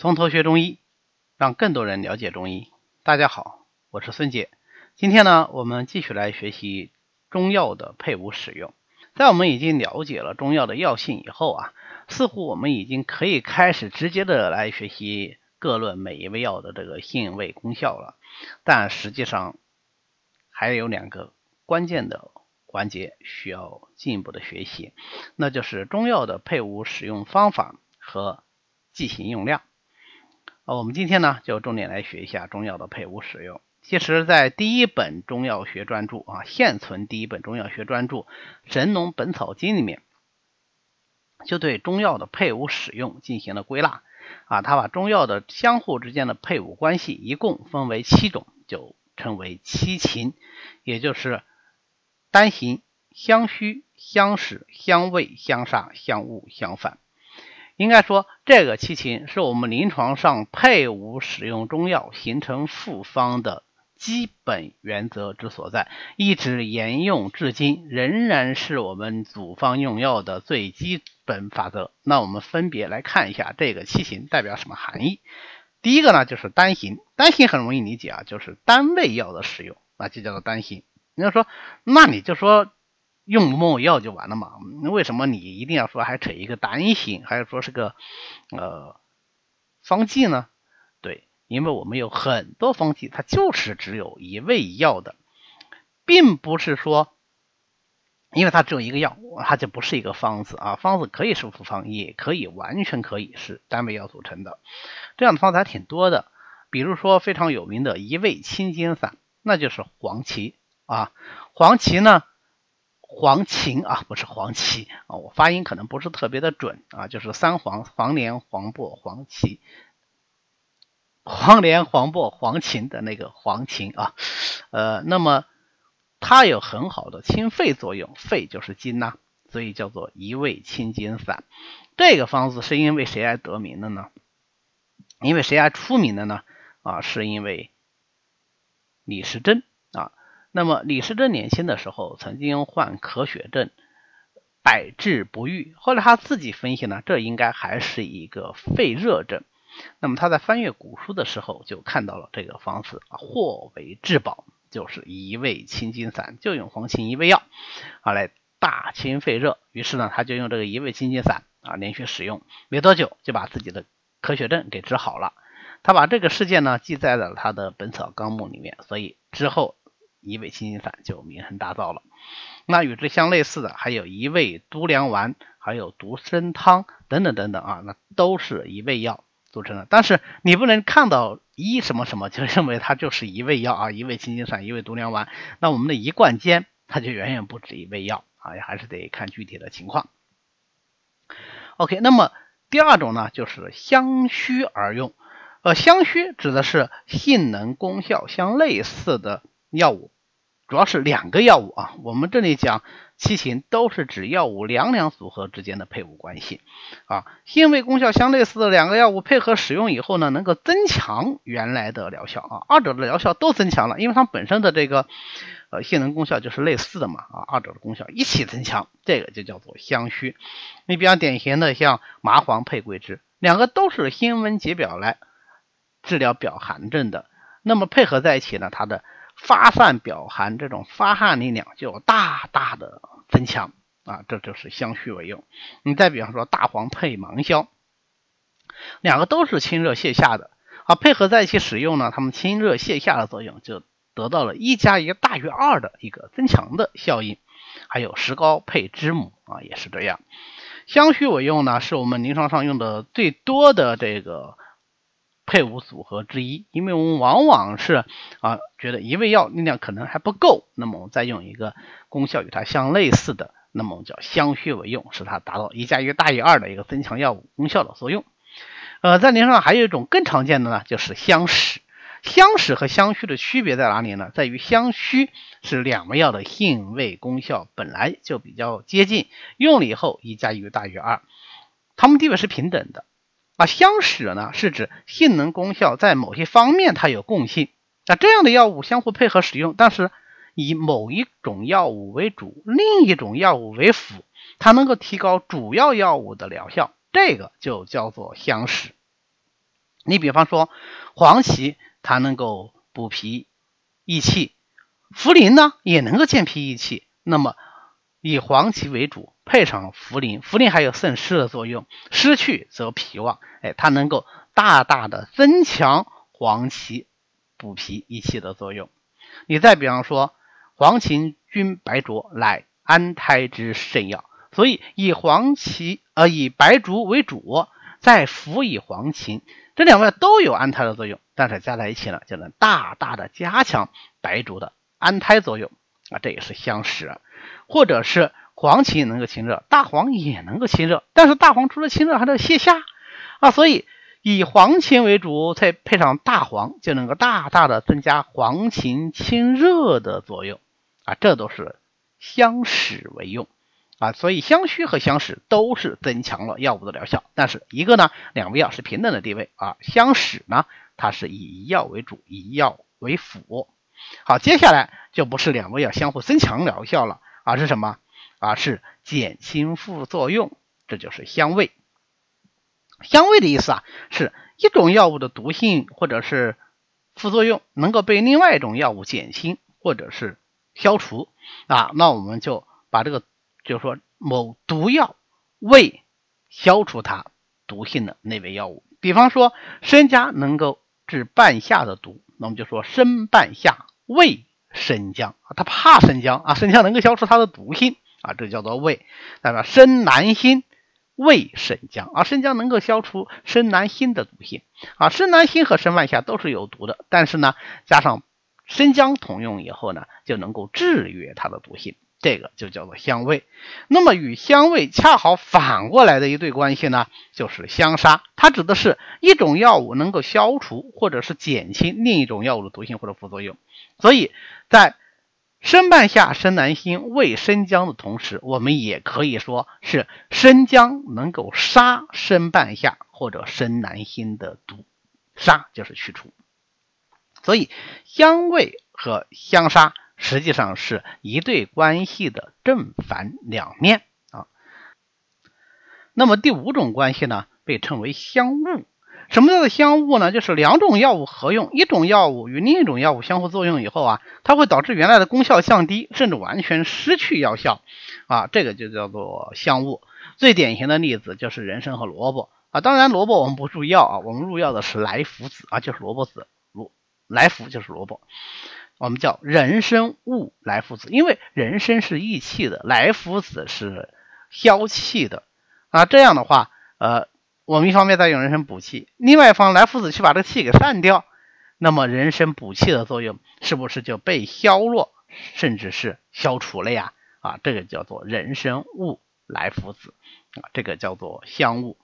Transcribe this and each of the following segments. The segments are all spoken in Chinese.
从头学中医，让更多人了解中医。大家好，我是孙杰。今天呢，我们继续来学习中药的配伍使用。在我们已经了解了中药的药性以后啊，似乎我们已经可以开始直接的来学习各论每一味药的这个性味功效了。但实际上还有两个关键的环节需要进一步的学习，那就是中药的配伍使用方法和剂型用量。啊，我们今天呢就重点来学一下中药的配伍使用。其实，在第一本中药学专著啊，现存第一本中药学专著《神农本草经》里面，就对中药的配伍使用进行了归纳啊。他把中药的相互之间的配伍关系一共分为七种，就称为七情，也就是单行、相虚、相使、相味、相杀、相恶、相反。应该说，这个七情是我们临床上配伍使用中药形成复方的基本原则之所在，一直沿用至今，仍然是我们组方用药的最基本法则。那我们分别来看一下这个七情代表什么含义。第一个呢，就是单行，单行很容易理解啊，就是单味药的使用，那就叫做单行。你要说，那你就说。用某药就完了嘛？为什么你一定要说还扯一个单行，还是说是个呃方剂呢？对，因为我们有很多方剂，它就是只有一味药的，并不是说因为它只有一个药，它就不是一个方子啊。方子可以是复方，也可以完全可以是单味药组成的。这样的方子还挺多的，比如说非常有名的一味清金散，那就是黄芪啊。黄芪呢？黄芩啊，不是黄芪啊，我发音可能不是特别的准啊，就是三黄、黄连、黄柏、黄芪、黄连、黄柏、黄芩的那个黄芩啊，呃，那么它有很好的清肺作用，肺就是金呐，所以叫做一味清金散。这个方子是因为谁而得名的呢？因为谁而出名的呢？啊，是因为李时珍。那么李时珍年轻的时候曾经患咳血症，百治不愈。后来他自己分析呢，这应该还是一个肺热症。那么他在翻阅古书的时候就看到了这个方子啊，或为至宝，就是一味清金散，就用黄芩一味药啊来大清肺热。于是呢，他就用这个一味清金散啊连续使用，没多久就把自己的咳血症给治好了。他把这个事件呢记载在了他的《本草纲目》里面，所以之后。一味清心散就名声大噪了。那与之相类似的，还有一味独良丸，还有独参汤等等等等啊，那都是一味药组成的。但是你不能看到一什么什么就认为它就是一味药啊，一味清心散，一味独良丸。那我们的一贯煎它就远远不止一味药啊，还是得看具体的情况。OK，那么第二种呢，就是相虚而用。呃，相虚指的是性能功效相类似的。药物主要是两个药物啊，我们这里讲七情都是指药物两两组合之间的配伍关系啊。性味功效相类似的两个药物配合使用以后呢，能够增强原来的疗效啊，二者的疗效都增强了，因为它本身的这个呃性能功效就是类似的嘛啊，二者的功效一起增强，这个就叫做相虚。你比较典型的像麻黄配桂枝，两个都是辛温解表来治疗表寒症的，那么配合在一起呢，它的发散表寒这种发汗力量就大大的增强啊，这就是相虚为用。你再比方说大黄配芒硝，两个都是清热泻下的啊，配合在一起使用呢，它们清热泻下的作用就得到了一加一大于二的一个增强的效应。还有石膏配知母啊，也是这样。相虚为用呢，是我们临床上用的最多的这个。配伍组合之一，因为我们往往是啊觉得一味药力量可能还不够，那么我们再用一个功效与它相类似的，那么我们叫相虚为用，使它达到一加一大于二的一个增强药物功效的作用。呃，在临床上还有一种更常见的呢，就是相使。相使和相虚的区别在哪里呢？在于相虚是两味药的性味功效本来就比较接近，用了以后一加一大于二，它们地位是平等的。啊，相使呢是指性能功效在某些方面它有共性，那这样的药物相互配合使用，但是以某一种药物为主，另一种药物为辅，它能够提高主要药物的疗效，这个就叫做相使。你比方说黄芪，它能够补脾益气；茯苓呢，也能够健脾益气。那么以黄芪为主，配上茯苓，茯苓还有渗湿的作用，湿去则脾旺，哎，它能够大大的增强黄芪补脾益气的作用。你再比方说，黄芩君白术乃安胎之圣药，所以以黄芪呃以白术为主，再辅以黄芩，这两味都有安胎的作用，但是加在一起呢，就能大大的加强白术的安胎作用啊，这也是相识。或者是黄芪能够清热，大黄也能够清热，但是大黄除了清热，还能泻下啊，所以以黄芩为主，再配上大黄，就能够大大的增加黄芩清热的作用啊，这都是相使为用啊，所以相虚和相使都是增强了药物的疗效，但是一个呢，两味药是平等的地位啊，相使呢，它是以药为主，以药为辅。好，接下来就不是两味药相互增强疗效了。而是什么？而是减轻副作用，这就是香味。香味的意思啊，是一种药物的毒性或者是副作用能够被另外一种药物减轻或者是消除啊。那我们就把这个，就是说某毒药为消除它毒性的那味药物，比方说生姜能够治半夏的毒，那我们就说生半夏味。生姜啊，他怕生姜啊，生姜能够消除它的毒性啊，这叫做味。那么生南星味生姜啊，生姜能够消除生南星的毒性啊，生南星和生半夏都是有毒的，但是呢，加上生姜同用以后呢，就能够制约它的毒性，这个就叫做相味。那么与相味恰好反过来的一对关系呢，就是相杀，它指的是一种药物能够消除或者是减轻另一种药物的毒性或者副作用，所以。在生半夏、生南星、味生姜的同时，我们也可以说是生姜能够杀生半夏或者生南星的毒，杀就是去除。所以相味和相杀实际上是一对关系的正反两面啊。那么第五种关系呢，被称为相误。什么叫做相误呢？就是两种药物合用，一种药物与另一种药物相互作用以后啊，它会导致原来的功效降低，甚至完全失去药效啊，这个就叫做相误。最典型的例子就是人参和萝卜啊，当然萝卜我们不入药啊，我们入药的是莱菔子啊，就是萝卜籽，萝莱菔就是萝卜，我们叫人参物莱菔子，因为人参是益气的，莱菔子是消气的啊，这样的话，呃。我们一方面在用人参补气，另外一方来菔子去把这个气给散掉，那么人参补气的作用是不是就被消弱，甚至是消除了呀？啊，这个叫做人参误来菔子啊，这个叫做相误。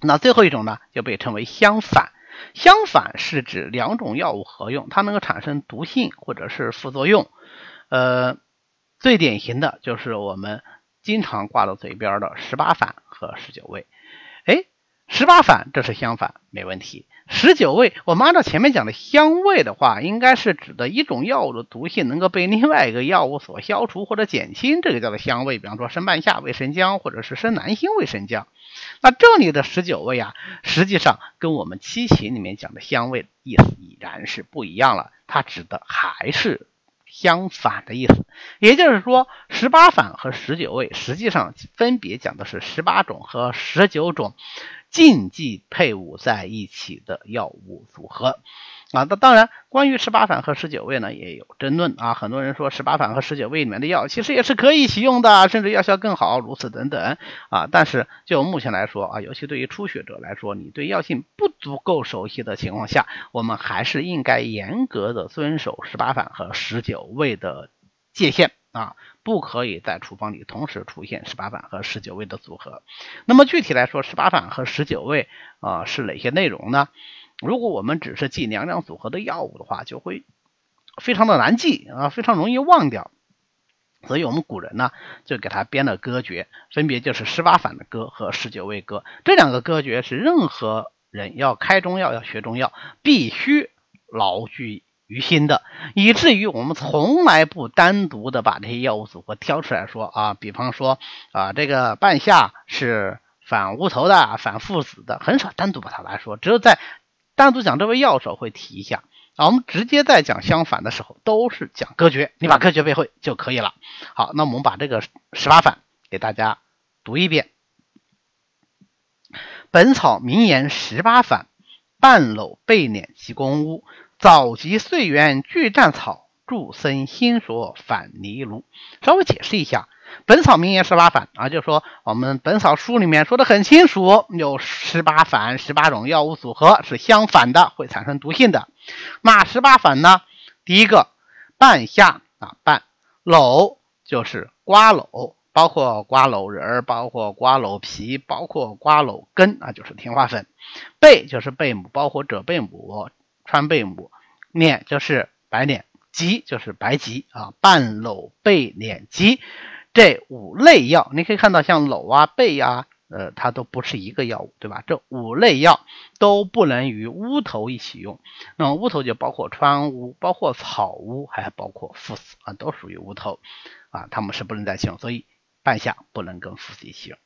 那最后一种呢，就被称为相反。相反是指两种药物合用，它能够产生毒性或者是副作用。呃，最典型的就是我们经常挂到嘴边的十八反和十九味。哎，十八反这是相反，没问题。十九味，我们按照前面讲的相味的话，应该是指的一种药物的毒性能够被另外一个药物所消除或者减轻，这个叫做相味。比方说生半夏味生姜，或者是生南星味生姜。那这里的十九味啊，实际上跟我们七情里面讲的相味意思已然是不一样了，它指的还是。相反的意思，也就是说，十八反和十九味实际上分别讲的是十八种和十九种禁忌配伍在一起的药物组合。啊，那当然，关于十八反和十九味呢，也有争论啊。很多人说十八反和十九味里面的药其实也是可以一起用的，甚至药效更好，如此等等啊。但是就目前来说啊，尤其对于初学者来说，你对药性不足够熟悉的情况下，我们还是应该严格的遵守十八反和十九味的界限啊，不可以在处方里同时出现十八反和十九味的组合。那么具体来说，十八反和十九味啊是哪些内容呢？如果我们只是记两两组合的药物的话，就会非常的难记啊，非常容易忘掉。所以我们古人呢，就给他编了歌诀，分别就是十八反的歌和十九味歌。这两个歌诀是任何人要开中药、要学中药必须牢记于心的，以至于我们从来不单独的把这些药物组合挑出来说啊。比方说啊，这个半夏是。反乌头的、反附子的，很少单独把它来说，只有在单独讲这味药时候会提一下。啊，我们直接在讲相反的时候，都是讲歌诀，你把歌诀背会就可以了。好，那我们把这个十八反给大家读一遍，《本草名言》十八反：半篓背敛及公屋，早集岁源俱战草，助生心所反泥炉。稍微解释一下。本草名言十八反啊，就是说我们本草书里面说的很清楚，有十八反，十八种药物组合是相反的，会产生毒性的。那十八反呢？第一个半夏啊，半篓就是瓜蒌，包括瓜蒌仁儿包括瓜蒌皮，包括瓜蒌根啊，就是天花粉。贝就是贝母，包括者贝母、川贝母。碾就是白碾，棘就是白棘啊，半篓贝碾棘。这五类药，你可以看到，像篓啊、贝啊，呃，它都不是一个药物，对吧？这五类药都不能与乌头一起用。那么乌头就包括川乌、包括草乌，还包括附子啊，都属于乌头啊，它们是不能在一起用。所以半夏不能跟附子一起用。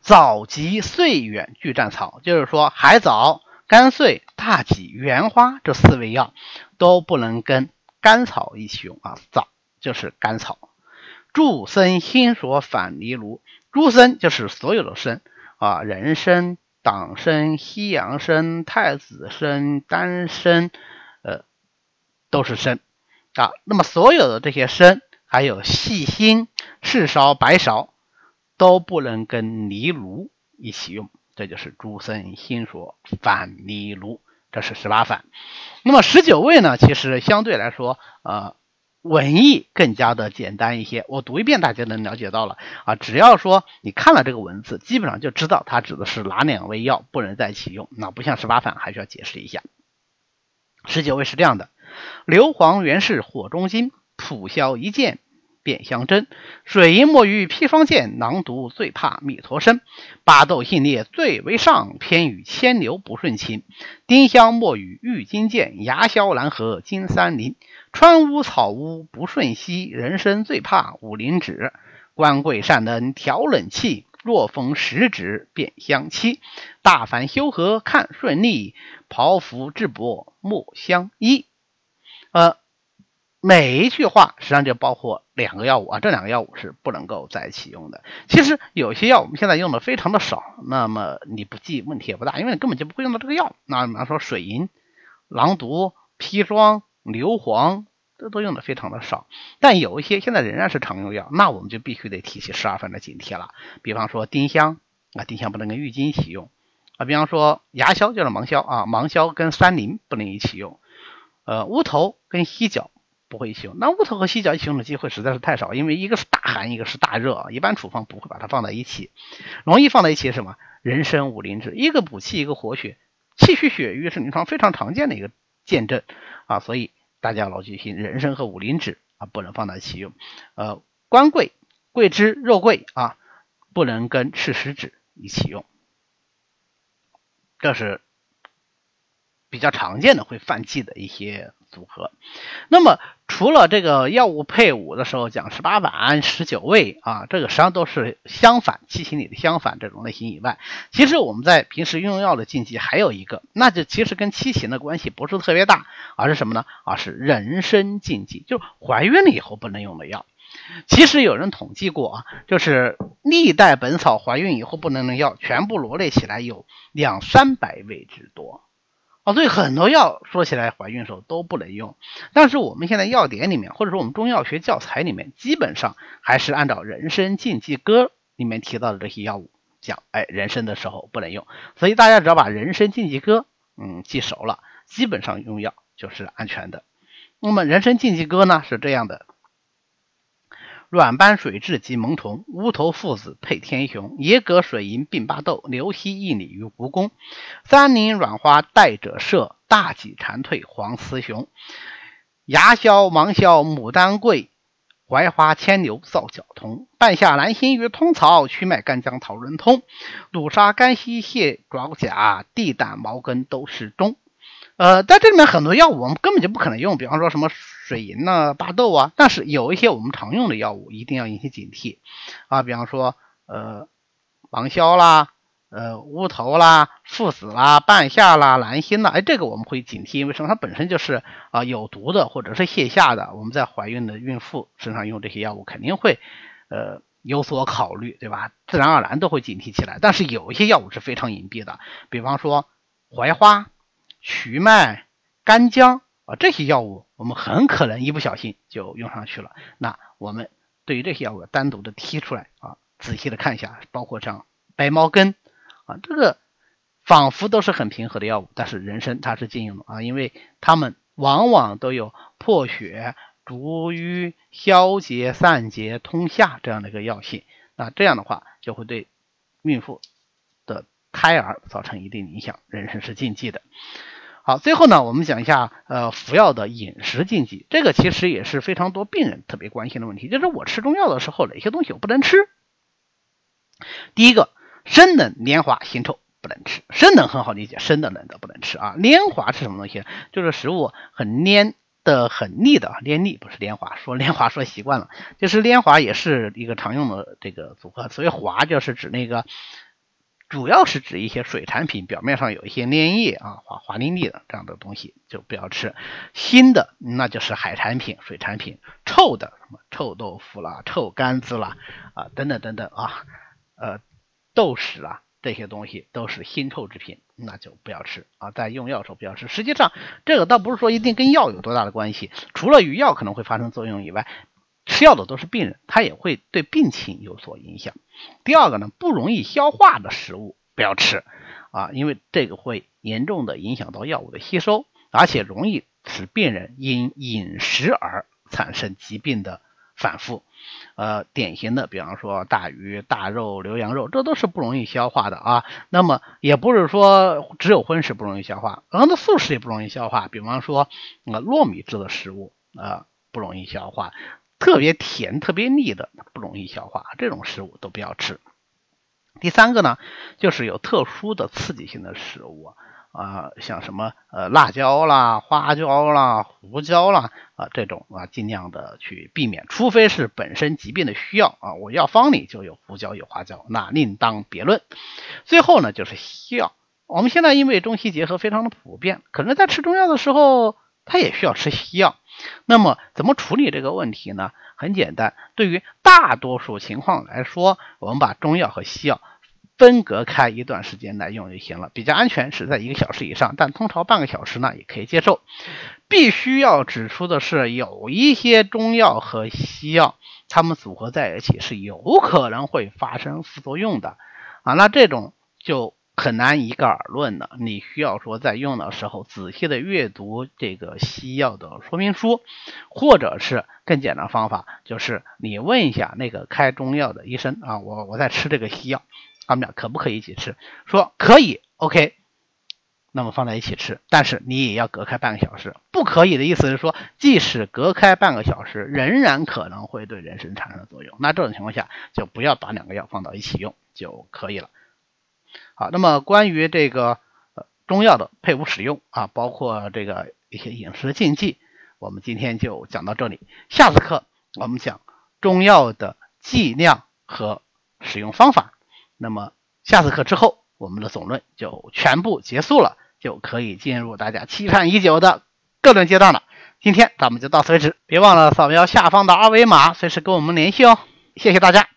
早及岁远俱战草，就是说海藻、甘遂、大戟、原花这四味药都不能跟甘草一起用啊。枣就是甘草。诸生心所反泥炉，诸生就是所有的生啊，人参、党参、西洋参、太子参、丹参，呃，都是参啊。那么所有的这些参，还有细辛、赤芍、白芍，都不能跟藜芦一起用。这就是诸生心所反泥炉，这是十八反。那么十九味呢？其实相对来说，呃。文艺更加的简单一些，我读一遍大家能了解到了啊。只要说你看了这个文字，基本上就知道它指的是哪两味药不能在一起用。那不像十八反，还需要解释一下。十九味是这样的：硫磺原是火中金，普消一见便相争。水银墨鱼砒霜剑，囊毒最怕密陀身。巴豆性烈最为上，偏与牵牛不顺情。丁香墨鱼郁金剑，牙硝蓝河金三林。川乌草乌不顺息，人参最怕五灵脂。官贵善能调冷气，若逢时指便相欺。大凡修和看顺利，匏匐质薄莫相依。呃，每一句话实际上就包括两个药物啊，这两个药物是不能够在一起用的。其实有些药我们现在用的非常的少，那么你不记问题也不大，因为你根本就不会用到这个药。那比方说水银、狼毒、砒霜。硫磺这都用的非常的少，但有一些现在仍然是常用药，那我们就必须得提起十二分的警惕了。比方说丁香啊，丁香不能跟郁金一起用啊。比方说牙硝就是芒硝啊，芒硝跟三林不能一起用。呃，乌头跟犀角不会一起用。那乌头和犀角一起用的机会实在是太少，因为一个是大寒，一个是大热，一般处方不会把它放在一起。容易放在一起是什么？人参、五灵脂，一个补气，一个活血，气虚血瘀是临床非常常见的一个见证啊，所以。大家要牢记心，人参和五灵脂啊不能放在一起用，呃，官桂、桂枝、肉桂啊不能跟赤石脂一起用，这是比较常见的会犯忌的一些。组合，那么除了这个药物配伍的时候讲十八反、十九味啊，这个实际上都是相反，七情里的相反这种类型以外，其实我们在平时用药的禁忌还有一个，那就其实跟七情的关系不是特别大，而是什么呢？而是人参禁忌，就是怀孕了以后不能用的药。其实有人统计过啊，就是历代本草怀孕以后不能用药，全部罗列起来有两三百味之多。啊，所以很多药说起来怀孕时候都不能用，但是我们现在药典里面，或者说我们中药学教材里面，基本上还是按照《人参禁忌歌》里面提到的这些药物讲，哎，人参的时候不能用。所以大家只要把《人参禁忌歌》嗯记熟了，基本上用药就是安全的。那么《人参禁忌歌》呢是这样的。软斑水蛭及萌虫，乌头附子配天雄，野葛水银并巴豆，刘希一里于蜈蚣，三林软花带者射，大戟蝉蜕黄雌雄，牙硝芒硝牡丹桂，槐花牵牛皂角通，半夏兰心与通草，曲脉干姜讨润通，鲁沙干溪蟹爪甲，地胆毛根都是中。呃，在这里面很多药物我们根本就不可能用，比方说什么水银呐、巴豆啊。但是有一些我们常用的药物一定要引起警惕啊，比方说呃芒硝啦、呃乌头啦、附子啦、半夏啦、兰心啦，哎，这个我们会警惕，因为什么？它本身就是啊有毒的或者是泻下的，我们在怀孕的孕妇身上用这些药物肯定会呃有所考虑，对吧？自然而然都会警惕起来。但是有一些药物是非常隐蔽的，比方说槐花、瞿麦、干姜啊这些药物，我们很可能一不小心就用上去了。那我们对于这些药物单独的提出来啊，仔细的看一下，包括像白茅根啊，这个仿佛都是很平和的药物，但是人参它是禁用的啊，因为它们往往都有破血、逐瘀、消结、散结、通下这样的一个药性，那这样的话就会对孕妇的胎儿造成一定影响，人参是禁忌的。好，最后呢，我们讲一下呃服药的饮食禁忌，这个其实也是非常多病人特别关心的问题，就是我吃中药的时候哪些东西我不能吃？第一个，生冷黏滑腥臭不能吃，生冷很好理解，生的冷的不能吃啊。黏滑是什么东西？就是食物很黏的、很腻的，黏腻不是黏滑，说黏滑说习惯了，就是黏滑也是一个常用的这个组合，所以滑就是指那个。主要是指一些水产品，表面上有一些粘液啊，滑滑腻腻的这样的东西就不要吃。腥的那就是海产品、水产品，臭的什么臭豆腐啦、臭干子啦啊等等等等啊，呃豆豉啦这些东西都是腥臭之品，那就不要吃啊。在用药时候不要吃。实际上这个倒不是说一定跟药有多大的关系，除了与药可能会发生作用以外。吃药的都是病人，他也会对病情有所影响。第二个呢，不容易消化的食物不要吃啊，因为这个会严重的影响到药物的吸收，而且容易使病人因饮食而产生疾病的反复。呃，典型的，比方说大鱼大肉、牛羊肉，这都是不容易消化的啊。那么也不是说只有荤食不容易消化，很多素食也不容易消化。比方说呃糯米制的食物啊，不容易消化。特别甜、特别腻的不容易消化，这种食物都不要吃。第三个呢，就是有特殊的刺激性的食物啊，像什么呃辣椒啦、花椒啦、胡椒啦啊这种啊，尽量的去避免，除非是本身疾病的需要啊，我药方里就有胡椒、有花椒，那另当别论。最后呢，就是西药，我们现在因为中西结合非常的普遍，可能在吃中药的时候。他也需要吃西药，那么怎么处理这个问题呢？很简单，对于大多数情况来说，我们把中药和西药分隔开一段时间来用就行了，比较安全，是在一个小时以上，但通常半个小时呢也可以接受。必须要指出的是，有一些中药和西药，它们组合在一起是有可能会发生副作用的啊，那这种就。很难一概而论的，你需要说在用的时候仔细的阅读这个西药的说明书，或者是更简单方法，就是你问一下那个开中药的医生啊，我我在吃这个西药，他们俩可不可以一起吃？说可以，OK，那么放在一起吃，但是你也要隔开半个小时。不可以的意思是说，即使隔开半个小时，仍然可能会对人参产生作用。那这种情况下，就不要把两个药放到一起用就可以了。好，那么关于这个呃中药的配伍使用啊，包括这个一些饮食禁忌，我们今天就讲到这里。下次课我们讲中药的剂量和使用方法。那么下次课之后，我们的总论就全部结束了，就可以进入大家期盼已久的各论阶段了。今天咱们就到此为止，别忘了扫描下方的二维码，随时跟我们联系哦。谢谢大家。